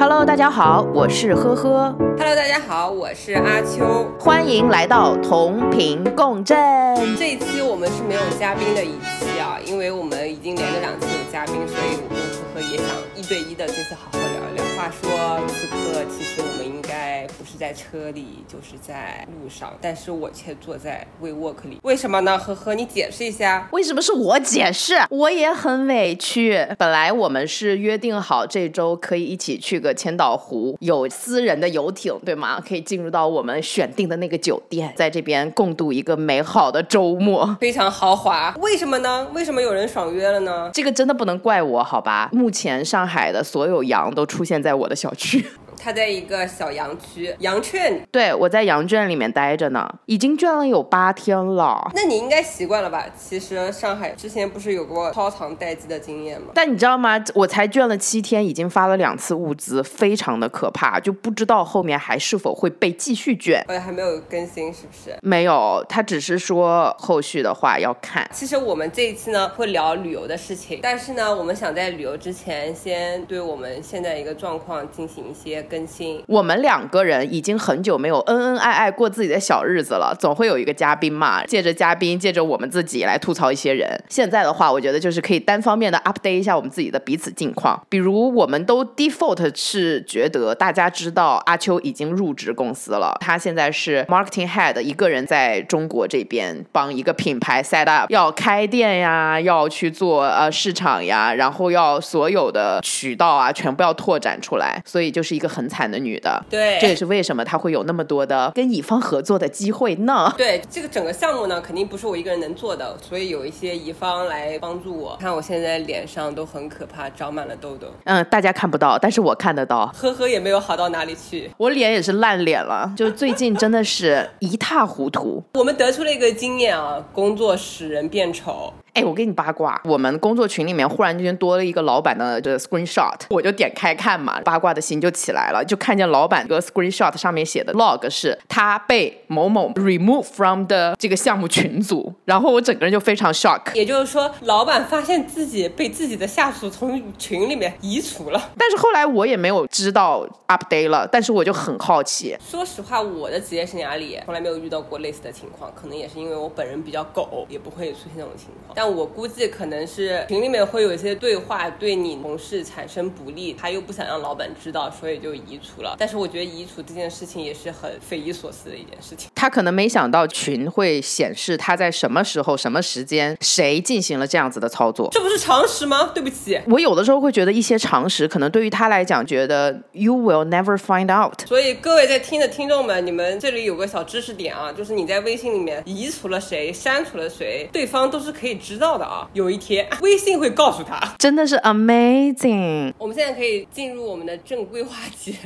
Hello，大家好，我是呵呵。Hello，大家好，我是阿秋。欢迎来到同频共振。这一期我们是没有嘉宾的一期啊，因为我们已经连着两期有嘉宾，所以我跟呵呵也想一对一的这次好好聊一聊。话说此刻其实我在车里，就是在路上，但是我却坐在 WeWork 里，为什么呢？呵呵，你解释一下。为什么是我解释？我也很委屈。本来我们是约定好这周可以一起去个千岛湖，有私人的游艇，对吗？可以进入到我们选定的那个酒店，在这边共度一个美好的周末。非常豪华，为什么呢？为什么有人爽约了呢？这个真的不能怪我，好吧？目前上海的所有羊都出现在我的小区。他在一个小羊区，羊圈。对，我在羊圈里面待着呢，已经圈了有八天了。那你应该习惯了吧？其实上海之前不是有过超长待机的经验吗？但你知道吗？我才圈了七天，已经发了两次物资，非常的可怕，就不知道后面还是否会被继续卷。呃，还没有更新是不是？没有，他只是说后续的话要看。其实我们这一次呢会聊旅游的事情，但是呢，我们想在旅游之前先对我们现在一个状况进行一些更新。我们两个人已经很久没有恩恩爱爱过自己的小日子了，总会有一个嘉宾嘛，借着嘉宾，借着我们自己来吐槽一些人。现在的话，我觉得就是可以单方面的 update 一下我们自己的彼此近况，比如我们都 default 是觉得大家知道阿秋已经入职公司了，他现在是 marketing head，一个人在中国这边帮一个品牌 set up，要开店呀，要去做呃市场呀，然后要所有的渠道啊全部要拓展出来，所以就是一个很惨的女的。对，这也是为什么她会有那么多的跟乙方合作的机会呢？对这个整个项目呢，肯定不是我一个人能做的，所以有一些乙方来帮助我。看我现在脸上都很可怕，长满了痘痘，嗯，大家看不到，但是我看得到。呵呵也没有好到哪里去。我脸也是烂脸了，就最近真的是一塌糊涂。我们得出了一个经验啊，工作使人变丑。哎，我给你八卦，我们工作群里面忽然之间多了一个老板的这个 screenshot，我就点开看嘛，八卦的心就起来了，就看见老板这个 screenshot 上面写的 log 是他被某某 remove from 的这个项目群组，然后我整个人就非常 shock。也就是说，老板发现自己被自己的下属从群里面移除了。但是后来我也没有知道 update 了，但是我就很好奇。说实话，我的职业生涯里从来没有遇到过类似的情况，可能也是因为我本人比较狗，也不会出现这种情况。但我估计可能是群里面会有一些对话对你同事产生不利，他又不想让老板知道，所以就移除了。但是我觉得移除这件事情也是很匪夷所思的一件事情。他可能没想到群会显示他在什么时候、什么时间谁进行了这样子的操作。这不是常识吗？对不起。我有的时候会觉得一些常识，可能对于他来讲，觉得 you will never find out。所以各位在听的听众们，你们这里有个小知识点啊，就是你在微信里面移除了谁、删除了谁，对方都是可以知道的啊。有一天 微信会告诉他。真的是 amazing。我们现在可以进入我们的正规话题。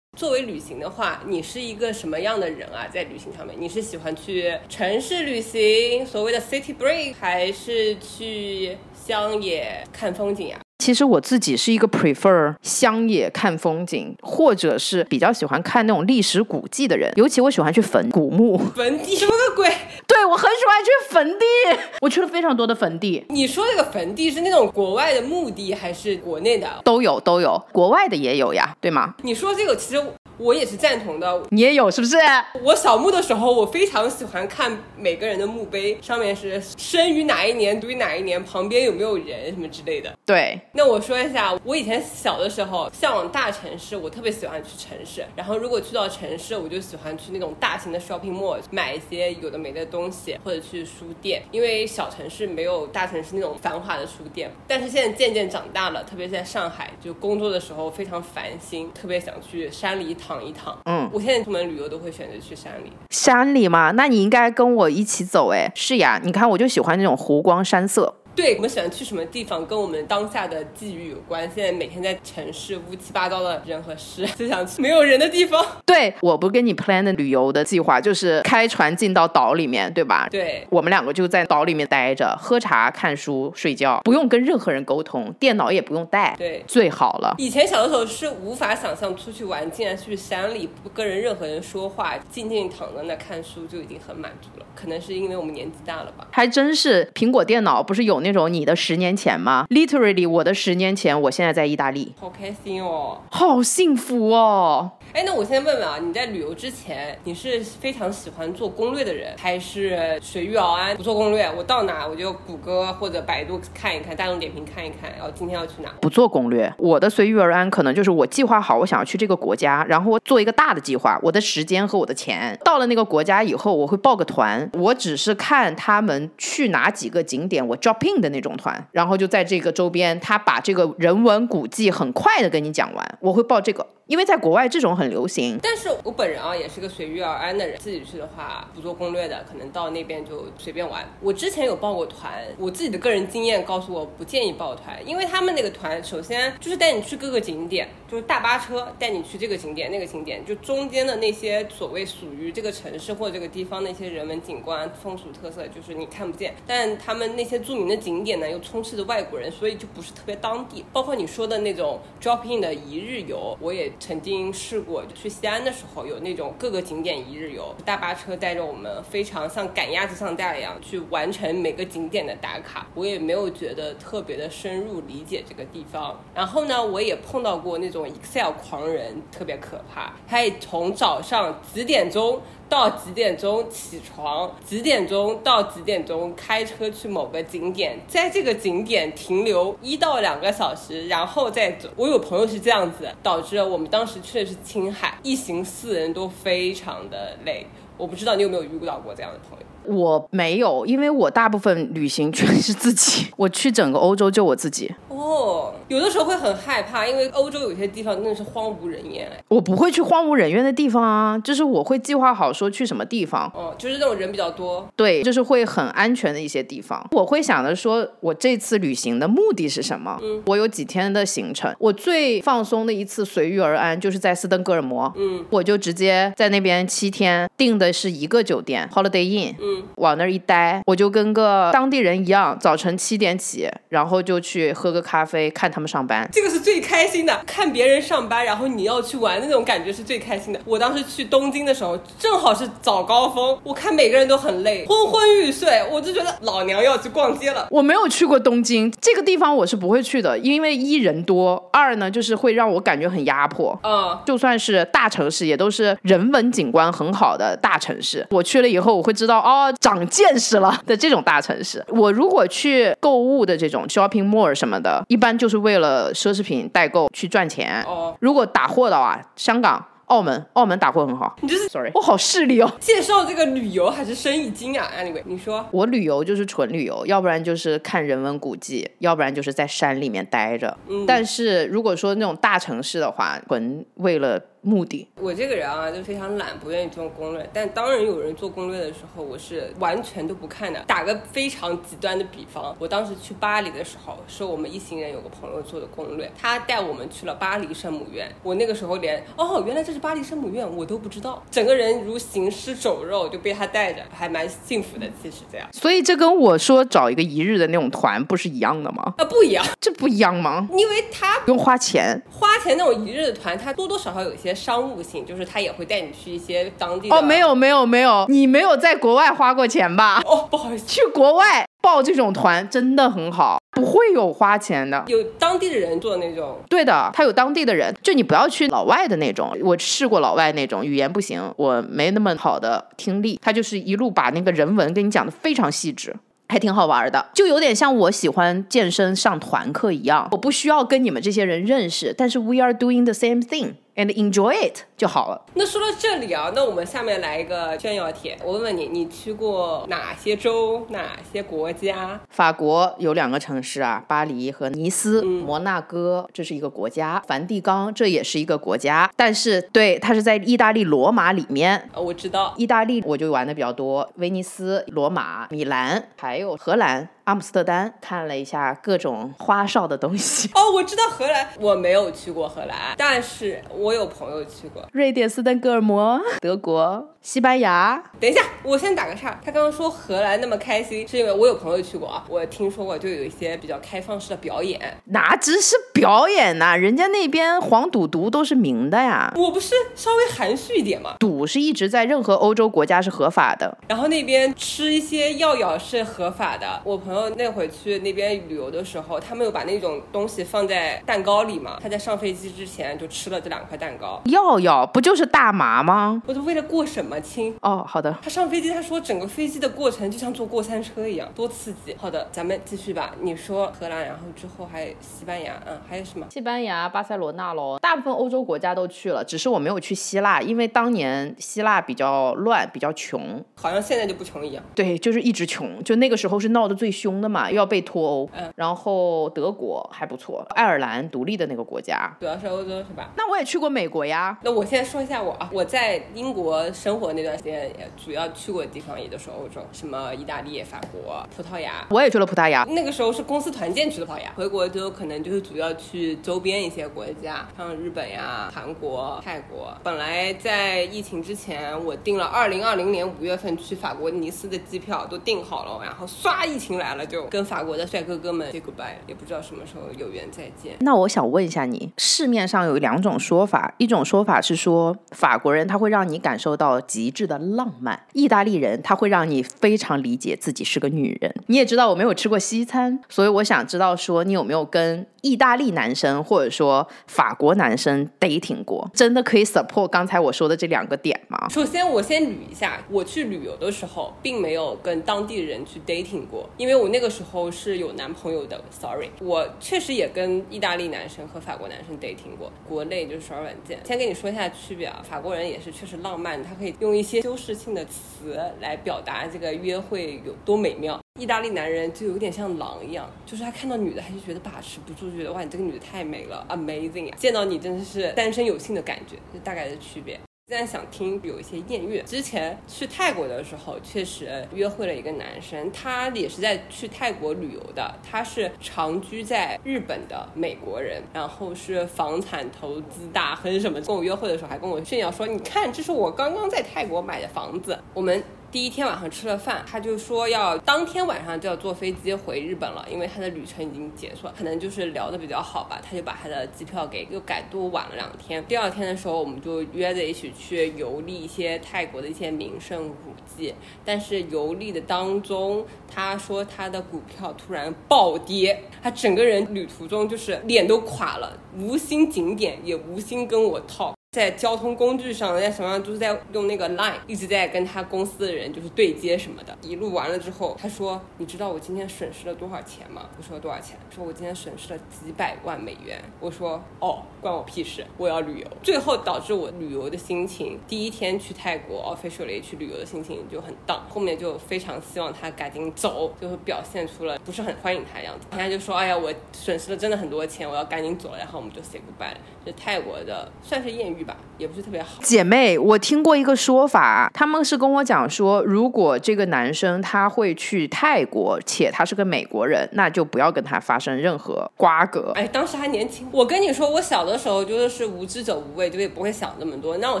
作为旅行的话，你是一个什么样的人啊？在旅行上面，你是喜欢去城市旅行，所谓的 city break，还是去乡野看风景呀、其实我自己是一个 prefer 乡野看风景，或者是比较喜欢看那种历史古迹的人。尤其我喜欢去坟古墓，坟地什么个鬼？对我很喜欢去坟地，我去了非常多的坟地，你说这个坟地是那种国外的墓地还是国内的？都有都有，国外的也有呀，对吗？你说这个其实我也是赞同的。你也有是不是？我扫墓的时候，我非常喜欢看每个人的墓碑，上面是生于哪一年，读于哪一年，旁边有没有人什么之类的。对，那我说一下，我以前小的时候向往大城市，我特别喜欢去城市。然后如果去到城市，我就喜欢去那种大型的 shopping mall 买一些有的没的东西，或者去书店，因为小城市没有大城市那种繁华的书店。但是现在渐渐长大了，特别在上海，就工作的时候非常烦心，特别想去山里躺一躺。嗯，我现在出门旅游都会选择去山里。山里嘛，那你应该跟我一起走哎。是呀，你看我就喜欢那种湖光山色。对我们喜欢去什么地方，跟我们当下的际遇有关。现在每天在城市乌七八糟的人和事，就想去没有人的地方。对，我不跟你 plan 的旅游的计划就是开船进到岛里面，对吧？对，我们两个就在岛里面待着，喝茶、看书、睡觉，不用跟任何人沟通，电脑也不用带，对最好了。以前小的时候是无法想象出去玩，竟然去山里不跟人任何人说话，静静躺在那看书就已经很满足了。可能是因为我们年纪大了吧。还真是苹果电脑不是有那那种你的十年前吗？Literally，我的十年前，我现在在意大利，好开心哦！好幸福哦！哎，那我先问问啊，你在旅游之前，你是非常喜欢做攻略的人，还是随遇而安不做攻略？我到哪我就谷歌或者百度看一看，大众点评看一看，然后今天要去哪？不做攻略，我的随遇而安可能就是我计划好我想要去这个国家，然后我做一个大的计划，我的时间和我的钱到了那个国家以后，我会报个团，我只是看他们去哪几个景点，我 drop in 的那种团，然后就在这个周边，他把这个人文古迹很快的跟你讲完，我会报这个。因为在国外这种很流行，但是我本人啊也是个随遇而安的人，自己去的话不做攻略的，可能到那边就随便玩。我之前有报过团，我自己的个人经验告诉我不建议报团，因为他们那个团首先就是带你去各个景点，就是大巴车带你去这个景点那个景点，就中间的那些所谓属于这个城市或这个地方那些人文景观、风俗特色，就是你看不见。但他们那些著名的景点呢，又充斥着外国人，所以就不是特别当地。包括你说的那种 drop in 的一日游，我也。曾经试过去西安的时候，有那种各个景点一日游，大巴车带着我们，非常像赶鸭子上架一样去完成每个景点的打卡。我也没有觉得特别的深入理解这个地方。然后呢，我也碰到过那种 Excel 狂人，特别可怕。他也从早上几点钟。到几点钟起床？几点钟到几点钟开车去某个景点，在这个景点停留一到两个小时，然后再走。我有朋友是这样子，导致我们当时去的是青海，一行四人都非常的累。我不知道你有没有遇到过这样的朋友。我没有，因为我大部分旅行全是自己。我去整个欧洲就我自己。哦，有的时候会很害怕，因为欧洲有些地方真的是荒无人烟。我不会去荒无人烟的地方啊，就是我会计划好说去什么地方。哦，就是那种人比较多。对，就是会很安全的一些地方。我会想着说，我这次旅行的目的是什么？嗯，我有几天的行程。我最放松的一次随遇而安，就是在斯登哥尔摩。嗯，我就直接在那边七天，订的是一个酒店，Holiday Inn。嗯。往那儿一待，我就跟个当地人一样，早晨七点起，然后就去喝个咖啡，看他们上班。这个是最开心的，看别人上班，然后你要去玩那种感觉是最开心的。我当时去东京的时候，正好是早高峰，我看每个人都很累，昏昏欲睡，我就觉得老娘要去逛街了。我没有去过东京这个地方，我是不会去的，因为一人多，二呢就是会让我感觉很压迫。嗯，就算是大城市，也都是人文景观很好的大城市。我去了以后，我会知道哦。长见识了的这种大城市，我如果去购物的这种 shopping mall 什么的，一般就是为了奢侈品代购去赚钱。哦，如果打货的话，香港、澳门，澳门打货很好。你就是 sorry，我好势利哦。介绍这个旅游还是生意经啊？Anyway，你说我旅游就是纯旅游，要不然就是看人文古迹，要不然就是在山里面待着。嗯，但是如果说那种大城市的话，纯为了。目的，我这个人啊就非常懒，不愿意做攻略。但当然有人做攻略的时候，我是完全都不看的。打个非常极端的比方，我当时去巴黎的时候，是我们一行人有个朋友做的攻略，他带我们去了巴黎圣母院。我那个时候连哦，原来这是巴黎圣母院，我都不知道。整个人如行尸走肉，就被他带着，还蛮幸福的。其实这样，所以这跟我说找一个一日的那种团不是一样的吗？啊，不一样，这不一样吗？因为他不用花钱，花钱那种一日的团，他多多少少有一些。商务性就是他也会带你去一些当地哦，没有没有没有，你没有在国外花过钱吧？哦，不好意思，去国外报这种团真的很好，不会有花钱的，有当地的人做那种。对的，他有当地的人，就你不要去老外的那种。我试过老外那种，语言不行，我没那么好的听力，他就是一路把那个人文跟你讲的非常细致。还挺好玩的，就有点像我喜欢健身上团课一样，我不需要跟你们这些人认识，但是 we are doing the same thing and enjoy it 就好了。那说到这里啊，那我们下面来一个炫耀帖，我问问你，你去过哪些州、哪些国家？法国有两个城市啊，巴黎和尼斯。摩纳哥这是一个国家，梵蒂冈这也是一个国家，但是对它是在意大利罗马里面。我知道，意大利我就玩的比较多，威尼斯、罗马、米兰，还有荷兰。阿姆斯特丹看了一下各种花哨的东西。哦，我知道荷兰，我没有去过荷兰，但是我有朋友去过。瑞典斯德哥尔摩，德国，西班牙。等一下，我先打个岔。他刚刚说荷兰那么开心，是因为我有朋友去过啊。我听说过，就有一些比较开放式的表演。哪只是表演呐？人家那边黄赌毒都是明的呀。我不是稍微含蓄一点吗？赌是一直在任何欧洲国家是合法的。然后那边吃一些药药是合法的。我朋友。那会去那边旅游的时候，他们有把那种东西放在蛋糕里嘛。他在上飞机之前就吃了这两块蛋糕。药药，不就是大麻吗？我都为了过什么亲？哦，好的。他上飞机，他说整个飞机的过程就像坐过山车一样，多刺激。好的，咱们继续吧。你说荷兰，然后之后还有西班牙，嗯，还有什么？西班牙、巴塞罗那喽。大部分欧洲国家都去了，只是我没有去希腊，因为当年希腊比较乱，比较穷。好像现在就不穷一样。对，就是一直穷，就那个时候是闹得最凶的嘛，又要被脱欧。嗯。然后德国还不错，爱尔兰独立的那个国家，主要是欧洲是吧？那我也去过美国呀。那我先说一下我啊，我在英国生活那段时间，也主要去过的地方也都是欧洲，什么意大利、法国、葡萄牙。我也去了葡萄牙，那个时候是公司团建去的葡萄牙。回国之后可能就是主要去周边一些国家，像日本呀、韩国、泰国。本来在疫情之前，我订了二零二零年五月份去法国尼斯的机票都订好了，然后唰，疫情来了，就跟法国的帅哥哥们 say goodbye，也不知道什么时候有缘再见。那我想问一下你，市面上有两种说法，一种说法是说法国人他会让你感受到极致的浪漫，意大利人他会让你非常理解自己是个女人。你也知道我没有吃过西餐，所以我想知道说你有没有跟意大利男生或者说法国男生 dating 过，真的可以 support 刚才我说的这两个点吗？首先我先捋一下，我去旅游的时候并没有跟当地人去 dating 过，因为我那个时候是有男朋友的。Sorry，我确实也跟意大利男生和法国男生 dating 过，国内就是刷软件。先跟你说一下区别啊，法国人也是确实浪漫，他可以用一些修饰性的词来表达这个约会有多美妙。意大利男人就有点像狼一样，就是他看到女的他就觉得把持不住，觉得哇你这个女的太美了，amazing！见到你真的是单身有幸的感觉，就大概的区别。现在想听有一些艳遇。之前去泰国的时候，确实约会了一个男生，他也是在去泰国旅游的。他是长居在日本的美国人，然后是房产投资大亨什么。跟我约会的时候还跟我炫耀说：“你看，这是我刚刚在泰国买的房子。”我们。第一天晚上吃了饭，他就说要当天晚上就要坐飞机回日本了，因为他的旅程已经结束了，可能就是聊的比较好吧，他就把他的机票给又改多晚了两天。第二天的时候，我们就约着一起去游历一些泰国的一些名胜古迹。但是游历的当中，他说他的股票突然暴跌，他整个人旅途中就是脸都垮了，无心景点，也无心跟我 talk。在交通工具上，在什么上都是在用那个 Line，一直在跟他公司的人就是对接什么的。一路完了之后，他说：“你知道我今天损失了多少钱吗？”我说：“多少钱？”说：“我今天损失了几百万美元。”我说：“哦，关我屁事！我要旅游。”最后导致我旅游的心情，第一天去泰国 officially 去旅游的心情就很荡，后面就非常希望他赶紧走，就是表现出了不是很欢迎他的样子。人家就说：“哎呀，我损失了真的很多钱，我要赶紧走了。”然后我们就 say goodbye 了。这泰国的算是艳遇吧，也不是特别好。姐妹，我听过一个说法，他们是跟我讲说，如果这个男生他会去泰国，且他是个美国人，那就不要跟他发生任何瓜葛。哎，当时还年轻，我跟你说，我小的时候就是无知者无畏，就也不会想那么多。那我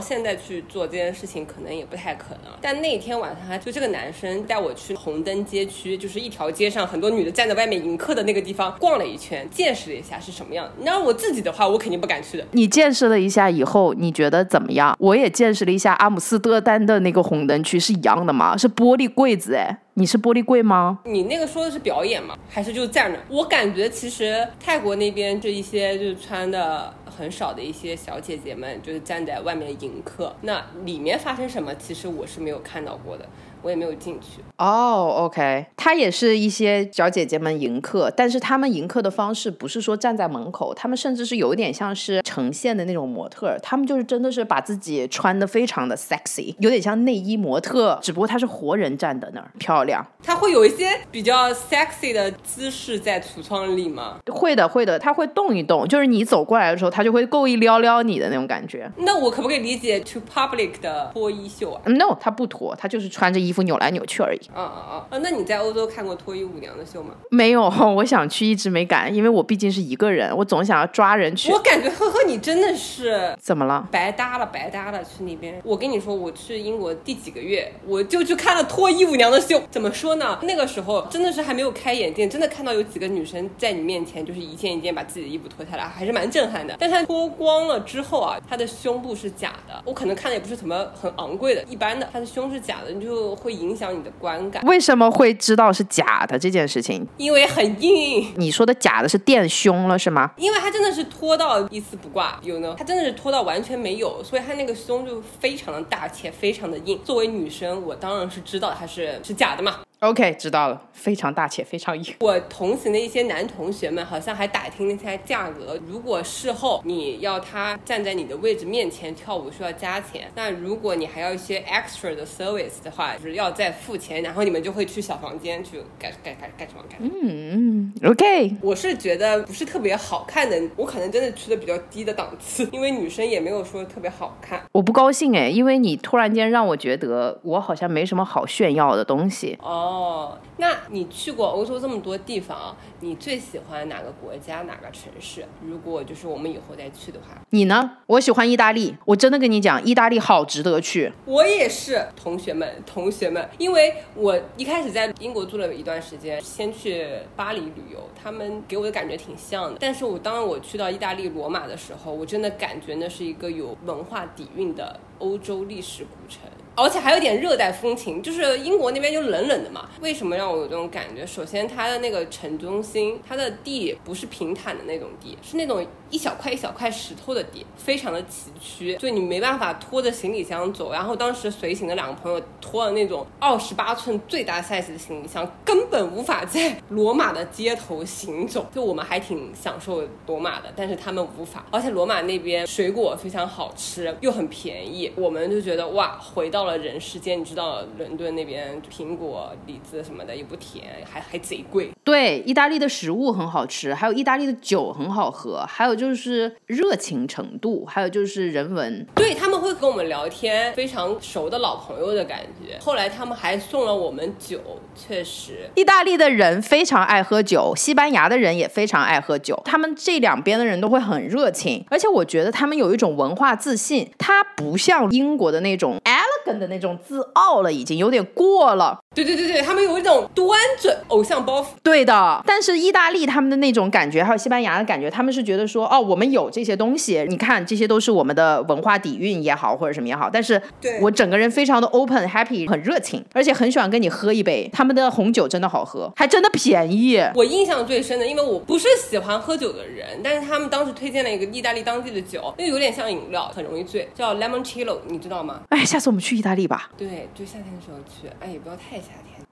现在去做这件事情，可能也不太可能。但那天晚上，就这个男生带我去红灯街区，就是一条街上很多女的站在外面迎客的那个地方逛了一圈，见识了一下是什么样。那我自己的话，我肯定不敢去的。你见识了一下以后，你觉得怎么样？我也见识了一下阿姆斯特丹的那个红灯区，是一样的吗？是玻璃柜子哎，你是玻璃柜吗？你那个说的是表演吗？还是就站着？我感觉其实泰国那边这一些就是穿的很少的一些小姐姐们，就是站在外面迎客，那里面发生什么，其实我是没有看到过的。我也没有进去哦，OK，他也是一些小姐姐们迎客，但是他们迎客的方式不是说站在门口，他们甚至是有点像是呈现的那种模特，他们就是真的是把自己穿的非常的 sexy，有点像内衣模特，只不过他是活人站在那儿，漂亮。他会有一些比较 sexy 的姿势在橱窗里吗？会的，会的，他会动一动，就是你走过来的时候，他就会故意撩撩你的那种感觉。那我可不可以理解 to public 的脱衣秀啊？No，他不脱，他就是穿着衣服。扭来扭去而已。啊啊啊！啊，那你在欧洲看过脱衣舞娘的秀吗？没有，我想去，一直没敢，因为我毕竟是一个人，我总想要抓人去。我感觉呵呵，你真的是 怎么了？白搭了，白搭了，去那边。我跟你说，我去英国第几个月，我就去看了脱衣舞娘的秀。怎么说呢？那个时候真的是还没有开眼界，真的看到有几个女生在你面前，就是一件一件把自己的衣服脱下来，还是蛮震撼的。但她脱光了之后啊，她的胸部是假的。我可能看的也不是什么很昂贵的，一般的，她的胸是假的，你就。会影响你的观感，为什么会知道是假的这件事情？因为很硬。你说的假的是垫胸了是吗？因为它真的是脱到一丝不挂，有呢，它真的是脱到完全没有，所以它那个胸就非常的大且非常的硬。作为女生，我当然是知道它是是假的嘛。OK，知道了，非常大且非常硬。我同行的一些男同学们好像还打听了一下价格。如果事后你要他站在你的位置面前跳舞，需要加钱。那如果你还要一些 extra 的 service 的话，就是要再付钱。然后你们就会去小房间去干干干干什么干？嗯嗯，OK。我是觉得不是特别好看的，我可能真的去的比较低的档次，因为女生也没有说特别好看。我不高兴哎，因为你突然间让我觉得我好像没什么好炫耀的东西。哦。哦，那你去过欧洲这么多地方，你最喜欢哪个国家哪个城市？如果就是我们以后再去的话，你呢？我喜欢意大利，我真的跟你讲，意大利好值得去。我也是，同学们，同学们，因为我一开始在英国住了一段时间，先去巴黎旅游，他们给我的感觉挺像的。但是我当我去到意大利罗马的时候，我真的感觉那是一个有文化底蕴的欧洲历史古城。而且还有点热带风情，就是英国那边就冷冷的嘛。为什么让我有这种感觉？首先，它的那个城中心，它的地不是平坦的那种地，是那种一小块一小块石头的地，非常的崎岖，就你没办法拖着行李箱走。然后当时随行的两个朋友拖了那种二十八寸最大 size 的行李箱，根本无法在罗马的街头行走。就我们还挺享受罗马的，但是他们无法。而且罗马那边水果非常好吃，又很便宜，我们就觉得哇，回到。了人世间，你知道伦敦那边苹果、李子什么的也不甜，还还贼贵。对，意大利的食物很好吃，还有意大利的酒很好喝，还有就是热情程度，还有就是人文。对他们会跟我们聊天，非常熟的老朋友的感觉。后来他们还送了我们酒，确实，意大利的人非常爱喝酒，西班牙的人也非常爱喝酒，他们这两边的人都会很热情，而且我觉得他们有一种文化自信，它不像英国的那种的那种自傲了，已经有点过了。对对对对，他们有一种端准偶像包袱。对的，但是意大利他们的那种感觉，还有西班牙的感觉，他们是觉得说，哦，我们有这些东西，你看这些都是我们的文化底蕴也好，或者什么也好。但是我整个人非常的 open happy，很热情，而且很喜欢跟你喝一杯。他们的红酒真的好喝，还真的便宜。我印象最深的，因为我不是喜欢喝酒的人，但是他们当时推荐了一个意大利当地的酒，那有点像饮料，很容易醉，叫 Lemoncello，你知道吗？哎，下次我们去意大利吧。对，就夏天的时候去，哎，也不要太。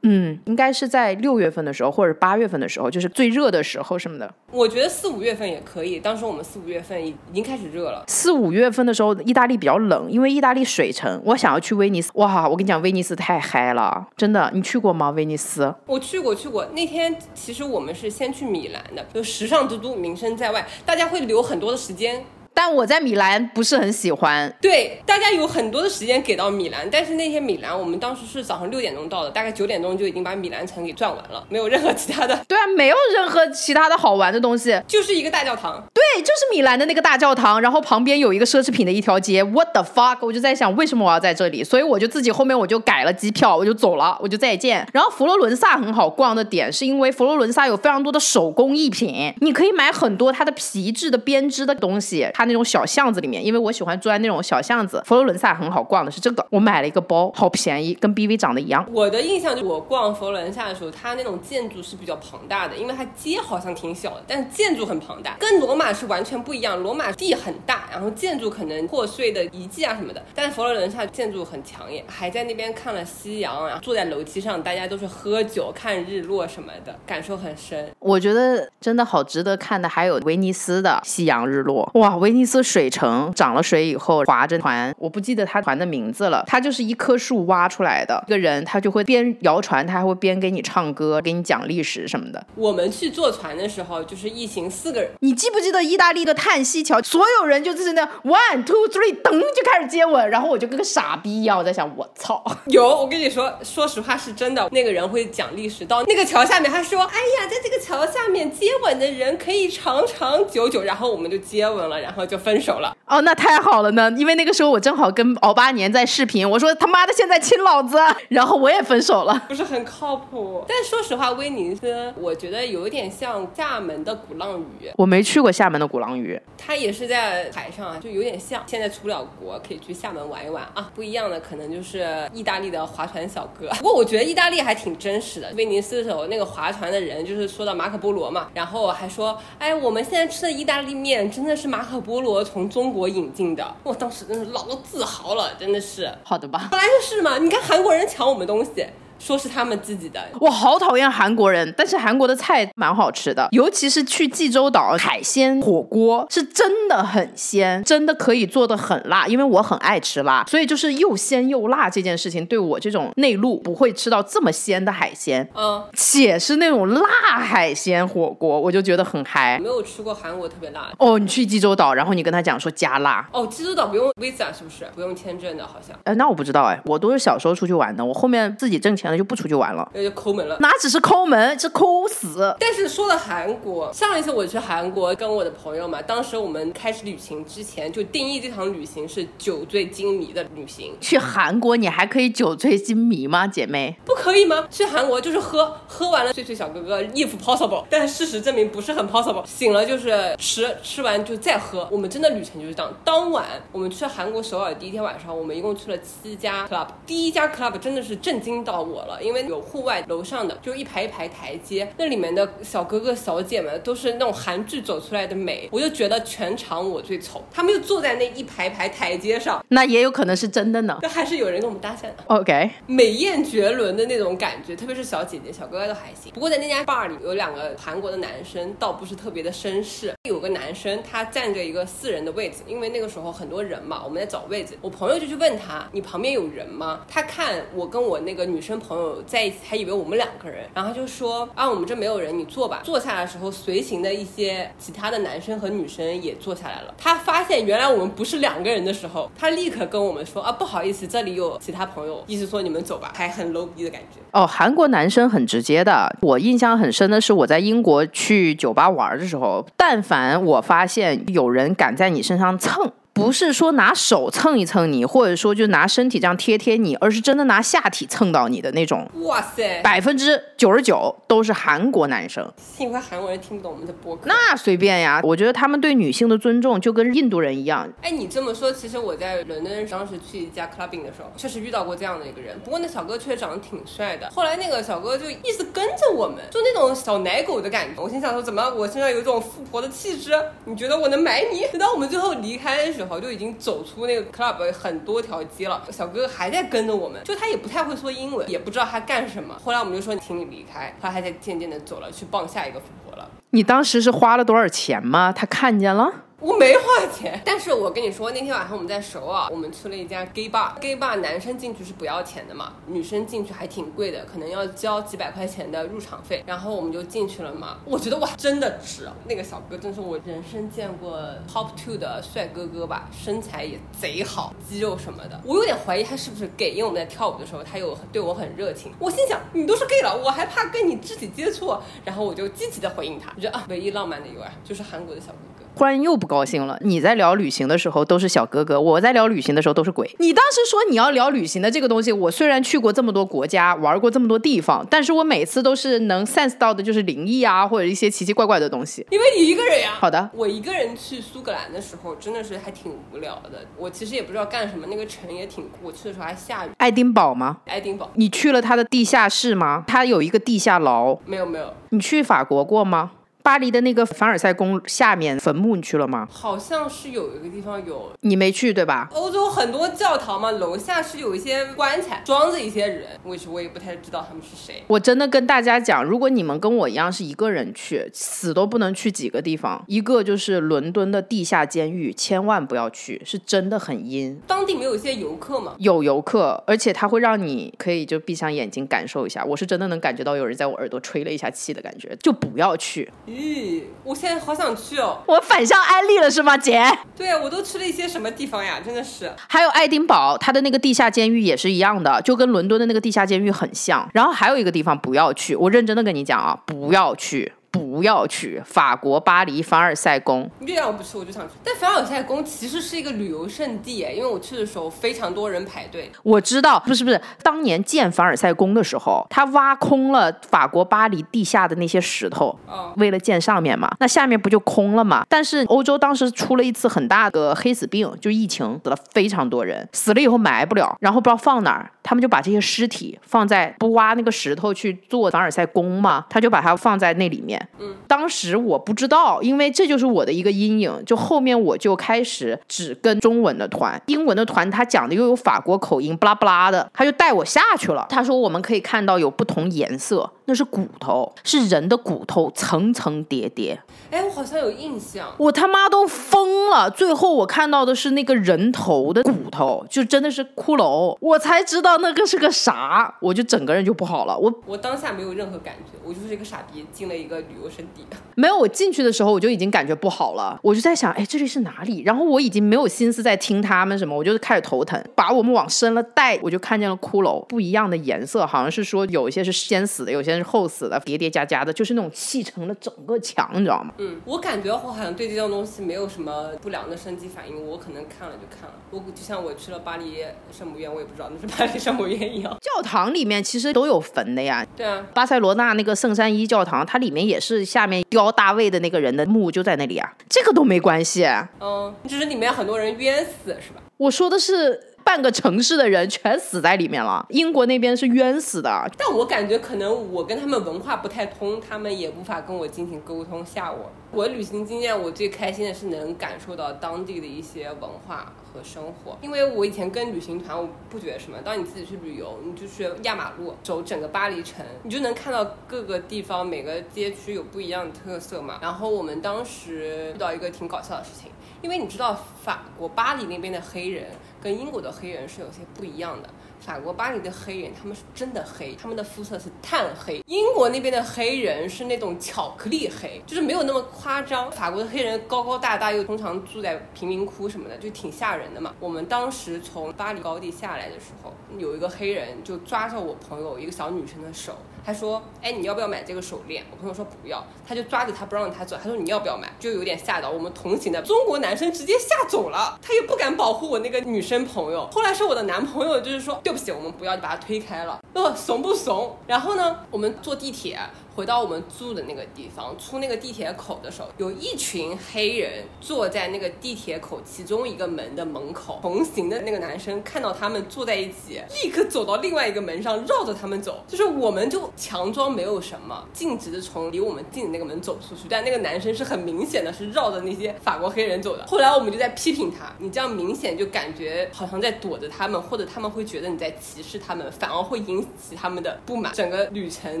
嗯，应该是在六月份的时候，或者八月份的时候，就是最热的时候什么的。我觉得四五月份也可以，当时我们四五月份已已经开始热了。四五月份的时候，意大利比较冷，因为意大利水城。我想要去威尼斯，哇，我跟你讲，威尼斯太嗨了，真的。你去过吗？威尼斯？我去过，去过。那天其实我们是先去米兰的，就时尚之都，名声在外，大家会留很多的时间。但我在米兰不是很喜欢。对，大家有很多的时间给到米兰，但是那天米兰我们当时是早上六点钟到的，大概九点钟就已经把米兰城给转完了，没有任何其他的。对啊，没有任何其他的好玩的东西，就是一个大教堂。对，就是米兰的那个大教堂，然后旁边有一个奢侈品的一条街。What the fuck！我就在想，为什么我要在这里？所以我就自己后面我就改了机票，我就走了，我就再见。然后佛罗伦萨很好逛的点，是因为佛罗伦萨有非常多的手工艺品，你可以买很多它的皮质的编织的东西，它那种小巷子。里面，因为我喜欢住在那种小巷子，佛罗伦萨很好逛的是这个，我买了一个包，好便宜，跟 BV 长得一样。我的印象就我逛佛罗伦萨的时候，它那种建筑是比较庞大的，因为它街好像挺小的，但是建筑很庞大，跟罗马是完全不一样。罗马地很大，然后建筑可能破碎的遗迹啊什么的，但是佛罗伦萨建筑很抢眼，还在那边看了夕阳，然后坐在楼梯上，大家都是喝酒看日落什么的，感受很深。我觉得真的好值得看的，还有威尼斯的夕阳日落，哇，威尼斯水城。涨了水以后，划着船，我不记得他船的名字了。他就是一棵树挖出来的，一个人他就会边摇船，他还会边给你唱歌，给你讲历史什么的。我们去坐船的时候，就是一行四个人。你记不记得意大利的叹息桥？所有人就是那 one two three，噔就开始接吻，然后我就跟个傻逼一样，我在想，我操！有，我跟你说，说实话是真的。那个人会讲历史，到那个桥下面，他说，哎呀，在这个桥下面接吻的人可以长长久久。然后我们就接吻了，然后。后就分手了。哦，那太好了呢，因为那个时候我正好跟敖八年在视频，我说他妈的现在亲老子，然后我也分手了。不是很靠谱。但说实话，威尼斯我觉得有点像厦门的鼓浪屿，我没去过厦门的鼓浪屿，它也是在海上啊，就有点像。现在出不了国，可以去厦门玩一玩啊。不一样的可能就是意大利的划船小哥。不过我觉得意大利还挺真实的。威尼斯的时候，那个划船的人就是说到马可波罗嘛，然后还说，哎，我们现在吃的意大利面真的是马可波罗从中国引进的。我当时真是老自豪了，真的是。好的吧？本来就是嘛，你看韩国人抢我们东西。说是他们自己的，我好讨厌韩国人，但是韩国的菜蛮好吃的，尤其是去济州岛海鲜火锅是真的很鲜，真的可以做的很辣，因为我很爱吃辣，所以就是又鲜又辣这件事情对我这种内陆不会吃到这么鲜的海鲜，嗯，且是那种辣海鲜火锅，我就觉得很嗨。没有吃过韩国特别辣的哦，你去济州岛，然后你跟他讲说加辣哦，济州岛不用 visa 是不是？不用签证的，好像。哎，那我不知道哎，我都是小时候出去玩的，我后面自己挣钱。就不出去玩了，那就抠门了。哪只是抠门，是抠死。但是说到韩国，上一次我去韩国跟我的朋友嘛，当时我们开始旅行之前就定义这场旅行是酒醉金迷的旅行。去韩国你还可以酒醉金迷吗，姐妹？不可以吗？去韩国就是喝，喝完了醉醉小哥哥，if possible。但事实证明不是很 possible。醒了就是吃，吃完就再喝。我们真的旅程就是这样。当晚我们去韩国首尔第一天晚上，我们一共去了七家 club。第一家 club 真的是震惊到我。了，因为有户外楼上的，就一排一排台阶，那里面的小哥哥小姐们都是那种韩剧走出来的美，我就觉得全场我最丑。他们就坐在那一排排台阶上，那也有可能是真的呢。那还是有人跟我们搭讪的。OK，美艳绝伦的那种感觉，特别是小姐姐、小哥哥都还行。不过在那家 bar 里有两个韩国的男生，倒不是特别的绅士。有个男生他占着一个四人的位置，因为那个时候很多人嘛，我们在找位置。我朋友就去问他：“你旁边有人吗？”他看我跟我那个女生朋。友在一起，还以为我们两个人，然后就说啊，我们这没有人，你坐吧。坐下来的时候，随行的一些其他的男生和女生也坐下来了。他发现原来我们不是两个人的时候，他立刻跟我们说啊，不好意思，这里有其他朋友，意思说你们走吧，还很 low 逼的感觉。哦，韩国男生很直接的。我印象很深的是，我在英国去酒吧玩的时候，但凡我发现有人敢在你身上蹭。不是说拿手蹭一蹭你，或者说就拿身体这样贴贴你，而是真的拿下体蹭到你的那种。哇塞，百分之九十九都是韩国男生。幸亏韩国人听不懂我们的播客。那随便呀，我觉得他们对女性的尊重就跟印度人一样。哎，你这么说，其实我在伦敦当时去一家 clubbing 的时候，确实遇到过这样的一个人。不过那小哥确实长得挺帅的。后来那个小哥就一直跟着我们，就那种小奶狗的感觉。我心想说，怎么我身上有一种富婆的气质？你觉得我能买你？等到我们最后离开的时候。就已经走出那个 club 很多条街了，小哥哥还在跟着我们，就他也不太会说英文，也不知道他干什么。后来我们就说请你离开，他还在渐渐的走了，去傍下一个富婆了。你当时是花了多少钱吗？他看见了。我没花钱，但是我跟你说，那天晚上我们在首尔，我们去了一家 gay bar，gay bar 男生进去是不要钱的嘛，女生进去还挺贵的，可能要交几百块钱的入场费，然后我们就进去了嘛。我觉得哇，真的值，那个小哥真是我人生见过 top two 的帅哥哥吧，身材也贼好，肌肉什么的，我有点怀疑他是不是 gay，因为我们在跳舞的时候，他有对我很热情，我心想你都是 gay 了，我还怕跟你肢体接触，然后我就积极的回应他，我觉得啊，唯一浪漫的一个就是韩国的小哥。忽然又不高兴了。你在聊旅行的时候都是小哥哥，我在聊旅行的时候都是鬼。你当时说你要聊旅行的这个东西，我虽然去过这么多国家，玩过这么多地方，但是我每次都是能 sense 到的就是灵异啊，或者一些奇奇怪怪的东西。因为你一个人呀。好的，我一个人去苏格兰的时候真的是还挺无聊的。我其实也不知道干什么，那个城也挺酷。我去的时候还下雨。爱丁堡吗？爱丁堡。你去了它的地下室吗？它有一个地下牢。没有没有。你去法国过吗？巴黎的那个凡尔赛宫下面坟墓你去了吗？好像是有一个地方有，你没去对吧？欧洲很多教堂嘛，楼下是有一些棺材，装着一些人，我我也不太知道他们是谁。我真的跟大家讲，如果你们跟我一样是一个人去，死都不能去几个地方。一个就是伦敦的地下监狱，千万不要去，是真的很阴。当地没有一些游客吗？有游客，而且他会让你可以就闭上眼睛感受一下。我是真的能感觉到有人在我耳朵吹了一下气的感觉，就不要去。咦，我现在好想去哦！我反向安利了是吗，姐？对啊，我都去了一些什么地方呀？真的是，还有爱丁堡，它的那个地下监狱也是一样的，就跟伦敦的那个地下监狱很像。然后还有一个地方不要去，我认真的跟你讲啊，不要去。不要去法国巴黎凡尔赛宫。越要不去我就想去，但凡尔赛宫其实是一个旅游胜地哎，因为我去的时候非常多人排队。我知道，不是不是，当年建凡尔赛宫的时候，他挖空了法国巴黎地下的那些石头，哦为了建上面嘛，那下面不就空了嘛？但是欧洲当时出了一次很大的黑死病，就疫情，死了非常多人，死了以后埋不了，然后不知道放哪儿，他们就把这些尸体放在不挖那个石头去做凡尔赛宫嘛，他就把它放在那里面。嗯，当时我不知道，因为这就是我的一个阴影，就后面我就开始只跟中文的团，英文的团他讲的又有法国口音，不拉不拉的，他就带我下去了。他说我们可以看到有不同颜色，那是骨头，是人的骨头，层层叠叠。哎，我好像有印象。我他妈都疯了！最后我看到的是那个人头的骨头，就真的是骷髅，我才知道那个是个啥，我就整个人就不好了。我我当下没有任何感觉，我就是一个傻逼进了一个旅游胜地。没有，我进去的时候我就已经感觉不好了，我就在想，哎，这里是哪里？然后我已经没有心思在听他们什么，我就开始头疼，把我们往深了带，我就看见了骷髅，不一样的颜色，好像是说有一些是先死的，有些是后死的，叠叠加加的，就是那种砌成了整个墙，你知道吗？嗯，我感觉我好像对这种东西没有什么不良的生机反应，我可能看了就看了。我就像我去了巴黎圣母院，我也不知道那是巴黎圣母院一样。教堂里面其实都有坟的呀，对啊，巴塞罗那那个圣三一教堂，它里面也是下面雕大卫的那个人的墓就在那里啊，这个都没关系。嗯，只是里面很多人冤死是吧？我说的是半个城市的人全死在里面了，英国那边是冤死的。但我感觉可能我跟他们文化不太通，他们也无法跟我进行沟通吓我。我旅行经验，我最开心的是能感受到当地的一些文化和生活。因为我以前跟旅行团，我不觉得什么。当你自己去旅游，你就去压马路，走整个巴黎城，你就能看到各个地方每个街区有不一样的特色嘛。然后我们当时遇到一个挺搞笑的事情，因为你知道法国巴黎那边的黑人跟英国的黑人是有些不一样的。法国巴黎的黑人，他们是真的黑，他们的肤色是炭黑。英国那边的黑人是那种巧克力黑，就是没有那么夸张。法国的黑人高高大大，又通常住在贫民窟什么的，就挺吓人的嘛。我们当时从巴黎高地下来的时候，有一个黑人就抓着我朋友一个小女生的手，他说：“哎，你要不要买这个手链？”我朋友说不要，他就抓着他不让他走，他说：“你要不要买？”就有点吓到我们同行的中国男生，直接吓走了，他也不敢保护我那个女生朋友。后来是我的男朋友，就是说对不起，我们不要，就把他推开了。呃，怂不怂？然后呢，我们坐地铁回到我们住的那个地方，出那个地铁口的时候，有一群黑人坐在那个地铁口其中一个门的门口。同行的那个男生看到他们坐在一起，立刻走到另外一个门上，绕着他们走。就是我们就强装没有什么，径直的从离我们近的那个门走出去。但那个男生是很明显的是绕着那些法国黑人走的。后来我们就在批评他，你这样明显就感觉好像在躲着他们，或者他们会觉得你在歧视他们，反而会引起他们的不满。整个旅程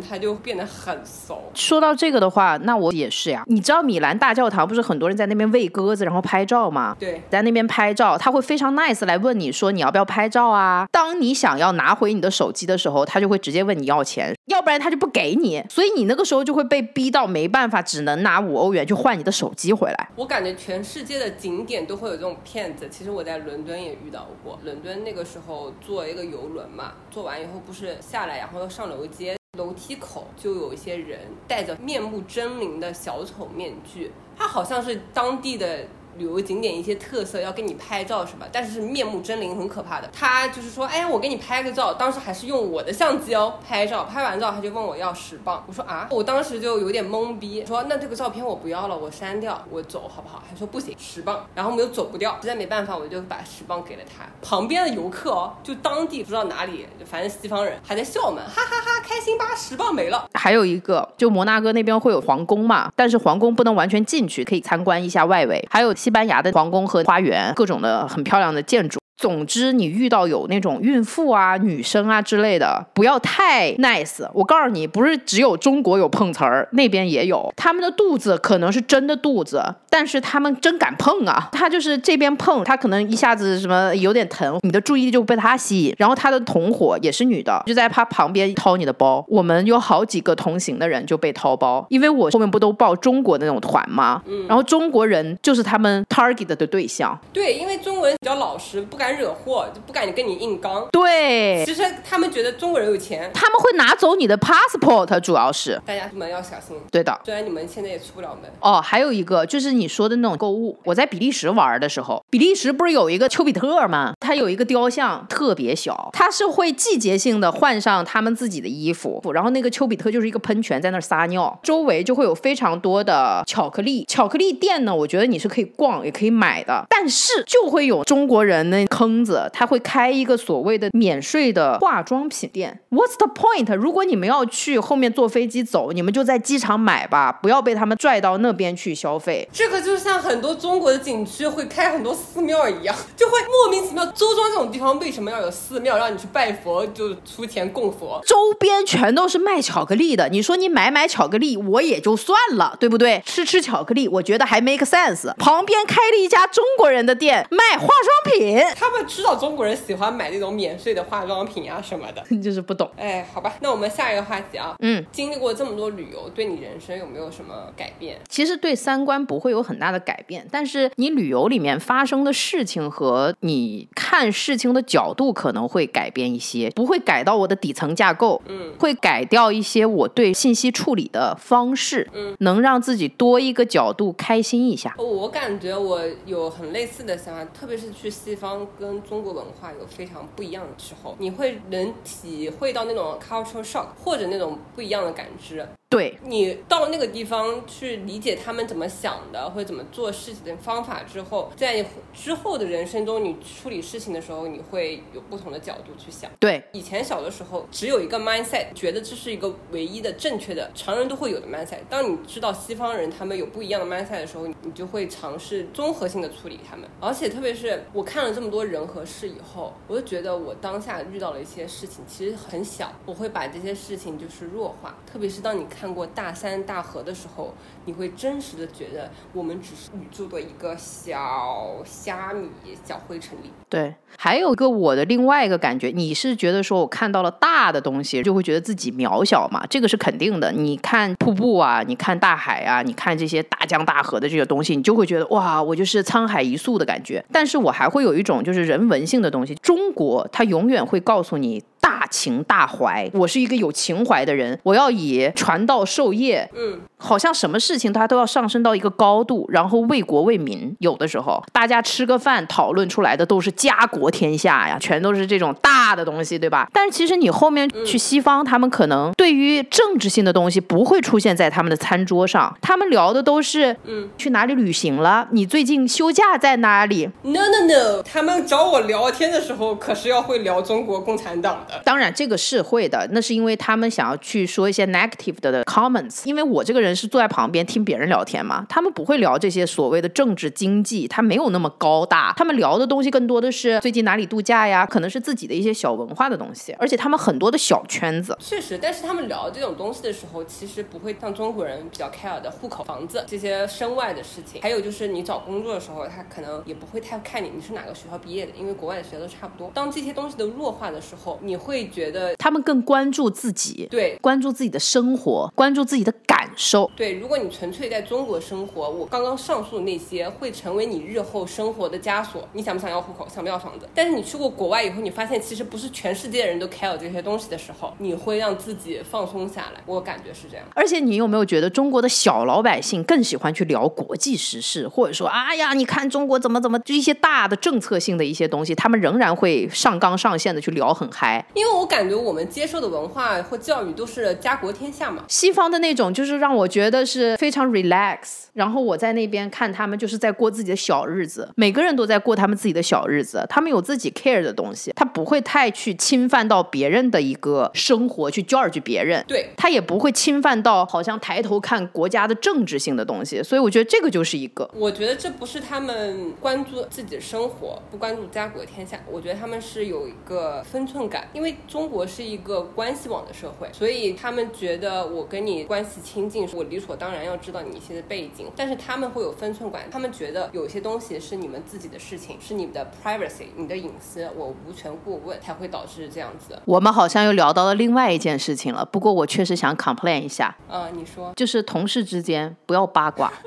他就变得很怂。说到这个的话，那我也是呀。你知道米兰大教堂不是很多人在那边喂鸽子，然后拍照吗？对，在那边拍照，他会非常 nice 来问你说你要不要拍照啊？当你想要拿回你的手机的时候，他就会直接问你要钱，要不然他就不给你。所以你那个时候就会被逼到没办法，只能拿五欧元去换你的手机回来。我感觉全世界的景点都会有这种骗子。其实我在伦敦也遇到过，伦敦那个时候坐一个游轮嘛，坐完以后不是下来，然后要上楼阶。楼梯口就有一些人戴着面目狰狞的小丑面具，他好像是当地的旅游景点一些特色，要给你拍照是吧？但是面目狰狞，很可怕的。他就是说，哎，我给你拍个照，当时还是用我的相机哦拍照，拍完照他就问我要十磅，我说啊，我当时就有点懵逼，说那这个照片我不要了，我删掉，我走好不好？他说不行，十磅，然后我们又走不掉，实在没办法，我就把十磅给了他。旁边的游客哦，就当地不知道哪里，反正西方人还在笑我们，哈哈哈，开心吧，十磅没了。还有一个，就摩纳哥那边会有皇宫嘛，但是皇宫不能完全进去，可以参观一下外围。还有西班牙的皇宫和花园，各种的很漂亮的建筑。总之，你遇到有那种孕妇啊、女生啊之类的，不要太 nice。我告诉你，不是只有中国有碰瓷儿，那边也有。他们的肚子可能是真的肚子，但是他们真敢碰啊！他就是这边碰，他可能一下子什么有点疼，你的注意力就被他吸引。然后他的同伙也是女的，就在他旁边掏你的包。我们有好几个同行的人就被掏包，因为我后面不都报中国的那种团吗？嗯，然后中国人就是他们 target 的对象。对，因为中国人比较老实，不敢惹祸，就不敢跟你硬刚。对，其实他们觉得中国人有钱，他们会拿走你的 passport，主要是大家出门要小心。对的，虽然你们现在也出不了门。哦，还有一个就是你说的那种购物。我在比利时玩的时候，比利时不是有一个丘比特吗？它有一个雕像，特别小，它是会季节性的换上他们自己的衣服，然后那个丘比特就是一个喷泉在那撒尿，周围就会有非常多的巧克力。巧克力店呢，我觉得你是可以逛也可以买的，但是就会有中国人那坑子，他会开一个所谓的免税的化妆品店。What's the point？如果你们要去后面坐飞机走，你们就在机场买吧，不要被他们拽到那边去消费。这个就像很多中国的景区会开很多寺庙一样，就会莫名其妙。周庄这种地方为什么要有寺庙，让你去拜佛，就出钱供佛？周边全都是卖巧克力的，你说你买买巧克力，我也就算了，对不对？吃吃巧克力，我觉得还 make sense。旁边开了一家中国人的店，卖化妆品。他们知道中国人喜欢买那种免税的化妆品啊什么的，就是不懂。哎，好吧，那我们下一个话题啊，嗯，经历过这么多旅游，对你人生有没有什么改变？其实对三观不会有很大的改变，但是你旅游里面发生的事情和你看事情的角度可能会改变一些，不会改到我的底层架构，嗯，会改掉一些我对信息处理的方式，嗯，能让自己多一个角度开心一下。哦，我感觉我有很类似的想法，特别是去西方跟中国文化有非常不一样的时候，你会能体会到那种 cultural shock 或者那种不一样的感知。对你到那个地方去理解他们怎么想的，或者怎么做事情的方法之后，在之后的人生中，你处理事情的时候，你会有不同的角度去想。对，以前小的时候只有一个 mindset，觉得这是一个唯一的正确的，常人都会有的 mindset。当你知道西方人他们有不一样的 mindset 的时候，你就会尝试综合性的处理他们。而且特别是我看了这么多人和事以后，我就觉得我当下遇到了一些事情其实很小，我会把这些事情就是弱化。特别是当你看看过大山大河的时候，你会真实的觉得我们只是宇宙的一个小虾米、小灰尘里。对，还有一个我的另外一个感觉，你是觉得说我看到了大的东西，就会觉得自己渺小嘛？这个是肯定的。你看瀑布啊，你看大海啊，你看这些大江大河的这些东西，你就会觉得哇，我就是沧海一粟的感觉。但是我还会有一种就是人文性的东西，中国它永远会告诉你。大情大怀，我是一个有情怀的人，我要以传道授业，嗯，好像什么事情他都要上升到一个高度，然后为国为民。有的时候大家吃个饭讨论出来的都是家国天下呀，全都是这种大的东西，对吧？但是其实你后面去西方，他们可能对于政治性的东西不会出现在他们的餐桌上，他们聊的都是，嗯，去哪里旅行了？你最近休假在哪里？No No No，他们找我聊天的时候可是要会聊中国共产党的。当然，这个是会的，那是因为他们想要去说一些 negative 的 comments。因为我这个人是坐在旁边听别人聊天嘛，他们不会聊这些所谓的政治经济，他没有那么高大。他们聊的东西更多的是最近哪里度假呀，可能是自己的一些小文化的东西，而且他们很多的小圈子。确实，但是他们聊这种东西的时候，其实不会像中国人比较 care 的户口、房子这些身外的事情。还有就是你找工作的时候，他可能也不会太看你你是哪个学校毕业的，因为国外的学校都差不多。当这些东西都弱化的时候，你会觉得。他们更关注自己，对，关注自己的生活，关注自己的感受。对，如果你纯粹在中国生活，我刚刚上述的那些会成为你日后生活的枷锁。你想不想要户口？想不要房子？但是你去过国外以后，你发现其实不是全世界的人都 care 这些东西的时候，你会让自己放松下来。我感觉是这样。而且你有没有觉得中国的小老百姓更喜欢去聊国际时事，或者说，哎呀，你看中国怎么怎么，就一些大的政策性的一些东西，他们仍然会上纲上线的去聊很嗨。因为我感觉我们接受的文化或教育都是家国天下嘛，西方的那种就是让我觉得是非常 relax，然后我在那边看他们就是在过自己的小日子，每个人都在过他们自己的小日子，他们有自己 care 的东西，他不会太去侵犯到别人的一个生活去 judge 别人，对。他也不会侵犯到好像抬头看国家的政治性的东西，所以我觉得这个就是一个，我觉得这不是他们关注自己的生活，不关注家国天下，我觉得他们是有一个分寸感，因为中国是一个关系网的社会，所以他们觉得我跟你关系亲近，我理所当然要知道你一些的背景，但是他们会有分寸感，他们觉得有些东西是你们自己的事情，是你们的 privacy，你的隐私，我无权过问，才会导致这样子。我们好像又聊到了另外一件事情了，不过我确实想 complain 一下，啊、你说，就是同事之间不要八卦。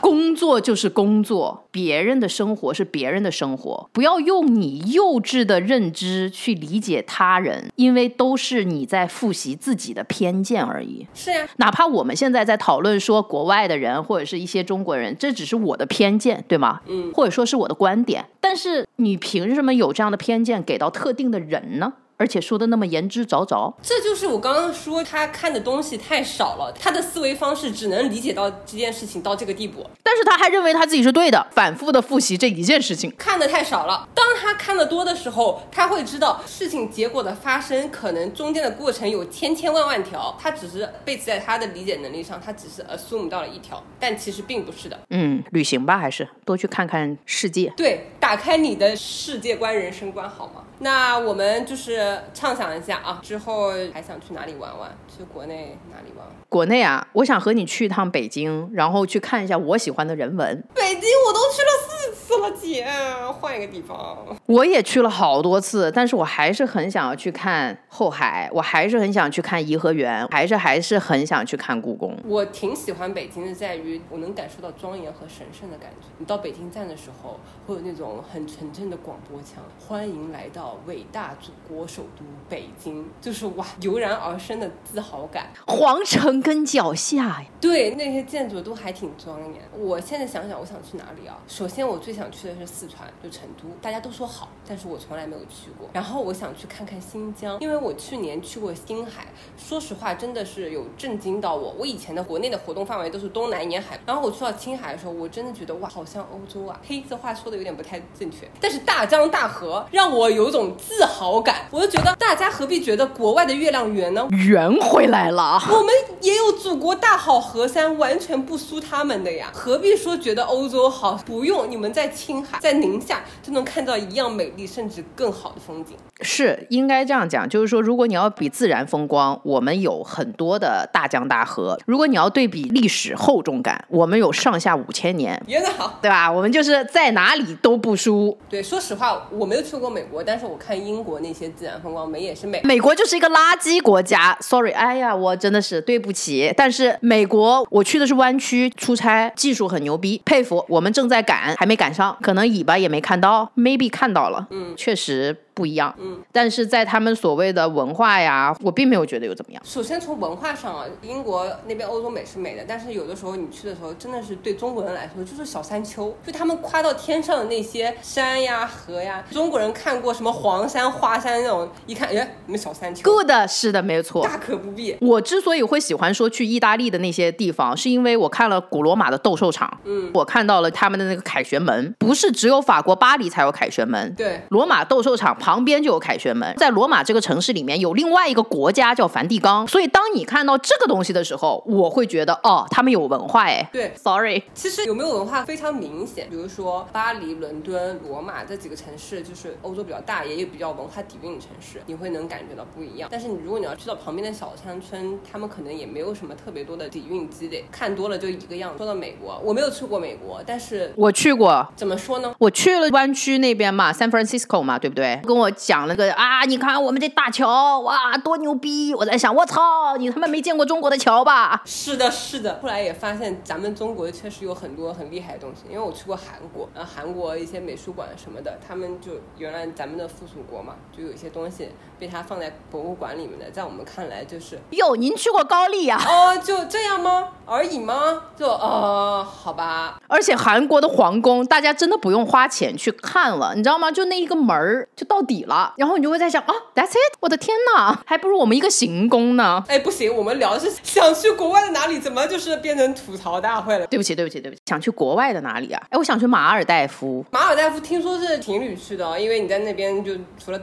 工作就是工作，别人的生活是别人的生活，不要用你幼稚的认知去理解他人，因为都是你在复习自己的偏见而已。是呀，哪怕我们现在在讨论说国外的人或者是一些中国人，这只是我的偏见，对吗？嗯，或者说是我的观点，但是你凭什么有这样的偏见给到特定的人呢？而且说的那么言之凿凿，这就是我刚刚说他看的东西太少了，他的思维方式只能理解到这件事情到这个地步，但是他还认为他自己是对的，反复的复习这一件事情。看的太少了。当他看的多的时候，他会知道事情结果的发生可能中间的过程有千千万万条，他只是 base 在他的理解能力上，他只是 assume 到了一条，但其实并不是的。嗯，旅行吧，还是多去看看世界。对，打开你的世界观、人生观，好吗？那我们就是畅想一下啊，之后还想去哪里玩玩？去国内哪里玩？国内啊，我想和你去一趟北京，然后去看一下我喜欢的人文。北京我都去了四次了，姐，换一个地方。我也去了好多次，但是我还是很想要去看后海，我还是很想去看颐和园，还是还是很想去看故宫。我挺喜欢北京的，在于我能感受到庄严和神圣的感觉。你到北京站的时候，会有那种很纯正的广播腔，欢迎来到伟大祖国首都北京，就是哇，油然而生的自豪感。皇城根脚下呀，对，那些建筑都还挺庄严。我现在想想，我想去哪里啊？首先，我最想去的是四川，就成都。大家都说好，但是我从来没有去过。然后我想去看看新疆，因为我去年去过青海，说实话，真的是有震惊到我。我以前的国内的活动范围都是东南沿海，然后我去到青海的时候，我真的觉得哇，好像欧洲啊。嘿，这话说的有点不太正确，但是大江大河让我有种自豪感。我就觉得大家何必觉得国外的月亮圆呢？圆回来了。我们也有祖国大好河山，完全不输他们的呀，何必说觉得欧洲好？不用，你们在青海、在宁夏就能看到一样美丽甚至更好的风景。是应该这样讲，就是说，如果你要比自然风光，我们有很多的大江大河；如果你要对比历史厚重感，我们有上下五千年，别的好，对吧？我们就是在哪里都不输。对，说实话，我没有去过美国，但是我看英国那些自然风光美也是美。美国就是一个垃圾国家，sorry，哎呀，我真的是对不起。但是美国，我去的是湾区出差，技术很牛逼，佩服。我们正在赶，还没赶上，可能尾巴也没看到，maybe 看到了，嗯，确实不一样，嗯。但是在他们所谓的文化呀，我并没有觉得有怎么样。首先从文化上啊，英国那边欧洲美是美的，但是有的时候你去的时候，真的是对中国人来说就是小山丘，就他们夸到天上的那些山呀、河呀，中国人看过什么黄山、花山那种，一看，哎，你们小山丘，Good，是的，没错。大可不必。我之所以会喜欢说去意大利的那些地方，是因为我看了古罗马的斗兽场，嗯，我看到了他们的那个凯旋门，不是只有法国巴黎才有凯旋门，对，罗马斗兽场旁边就有凯旋门，在罗马这个城市里面有另外一个国家叫梵蒂冈，所以当你看到这个东西的时候，我会觉得哦，他们有文化哎。对，sorry，其实有没有文化非常明显，比如说巴黎、伦敦、罗马这几个城市，就是欧洲比较大，也有比较文化底蕴的城市，你会能感觉到不一样。但是你如果你要去到旁边的小山村，他们可能也没有什么特别多的底蕴积累，看多了就一个样子。说到美国，我没有去过美国，但是我去过。怎么说呢？我去了湾区那边嘛，San Francisco 嘛，对不对？跟我讲了个啊，你看我们这大桥，哇，多牛逼！我在想，我操，你他妈没见过中国的桥吧？是的，是的。后来也发现咱们中国确实有很多很厉害的东西，因为我去过韩国，然后韩国一些美术馆什么的，他们就原来咱们的附属国嘛，就有一些东西被它放在博物馆里面的，在我们看来就是哟，您去过高丽呀、哦，就这样吗？而已吗？就呃，好吧，而且韩国的皇宫，大家真的不用花钱去看了，你知道吗？就那一个门儿就到底了，然后你就会在想啊，That's it！我的天哪，还不如我们一个行宫呢。哎，不行，我们聊的是想去国外的哪里，怎么就是变成吐槽大会了？对不起，对不起，对不起，想去国外的哪里啊？哎，我想去马尔代夫。马尔代夫听说是情侣去的，因为你在那边就除了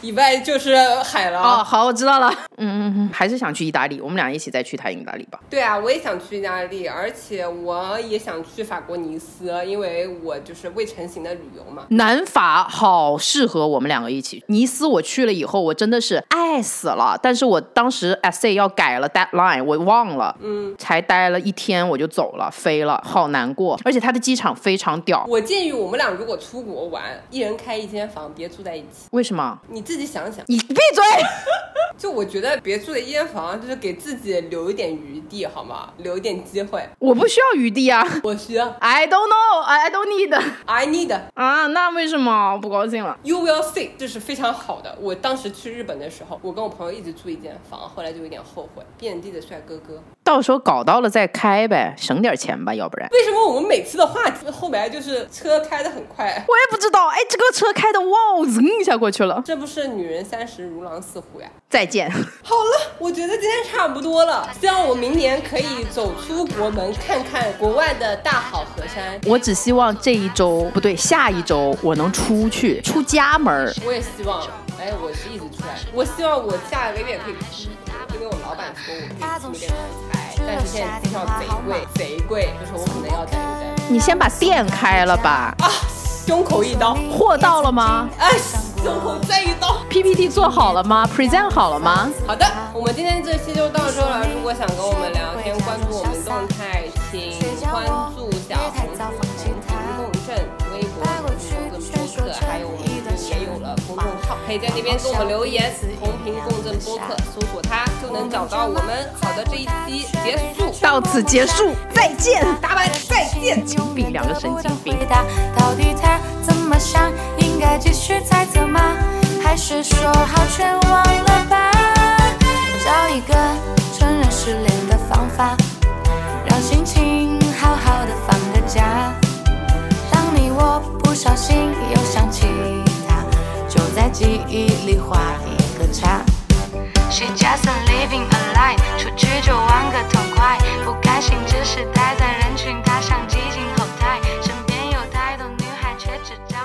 以外就是海了。哦，好，我知道了。嗯嗯嗯，还是想去意大利，我们俩一起再去趟意大利吧。对啊，我也想去意大利，而且我也想去法国尼斯，因为我就是未成型的旅游嘛。南法好适合我们两个一起。尼斯我去了以后，我真的是爱死了。但是我当时 essay 要改了 deadline，我忘了，嗯，才待了一天我就走了，飞了，好难过。而且它的机场非常屌。我建议我们俩如果出国玩，一人开一间房，别住在一起。为什么？你自己想想。你闭嘴！就我觉得别住在一间房，就是给自己留一点余地，好吗？留一点机会。我不需要余地啊，我需要。I don't know, I don't need. I need 啊，那为什么不高兴了？You will see，这是非常好的。我当时去日本的时候，我跟我朋友一直住一间房，后来就有点后悔。遍地的帅哥哥，到时候搞到了再开呗，省点钱吧，要不然。为什么我们每次的话题后来就是车开的很快？我也不知道，哎，这个车开的哇，噌一下过去了。这不是女人三十如狼似虎呀？再见。好了，我觉得今天差不多了。希望我明年可以走出国门，看看国外的大好河山。我只希望这一周不对，下一周我能出去出家门儿。我也希望，哎，我是一直出来。我希望我下个月可以出国，因为我老板说我可以出点出差，但是现在机票贼贵，贼贵，就是我可能要等一等。你先把店开了吧。啊，胸口一刀。货到了吗？哎，胸口再一刀。PPT 做好了吗？Present 好了吗？好的，我们今天这期就到这了。如果想跟我们聊天，关注我们动态，请关注小红书、红屏共振、微博、红屏共振播客，还有我们也有了公众号，可以在那边给我们留言。同频共振播客，搜索它就能找到我们。好的，这一期结束，到此结束，再见，大家再见。精病，两个神经病。到底他怎么想？该继续猜测吗？还是说好全忘了吧？找一个承认失恋的方法，让心情好好的放个假。当你我不小心又想起他，就在记忆里画一个叉。She just living a life，出去就玩个痛快，不开心只是待在人群，她想挤进后台，身边有太多女孩却只找。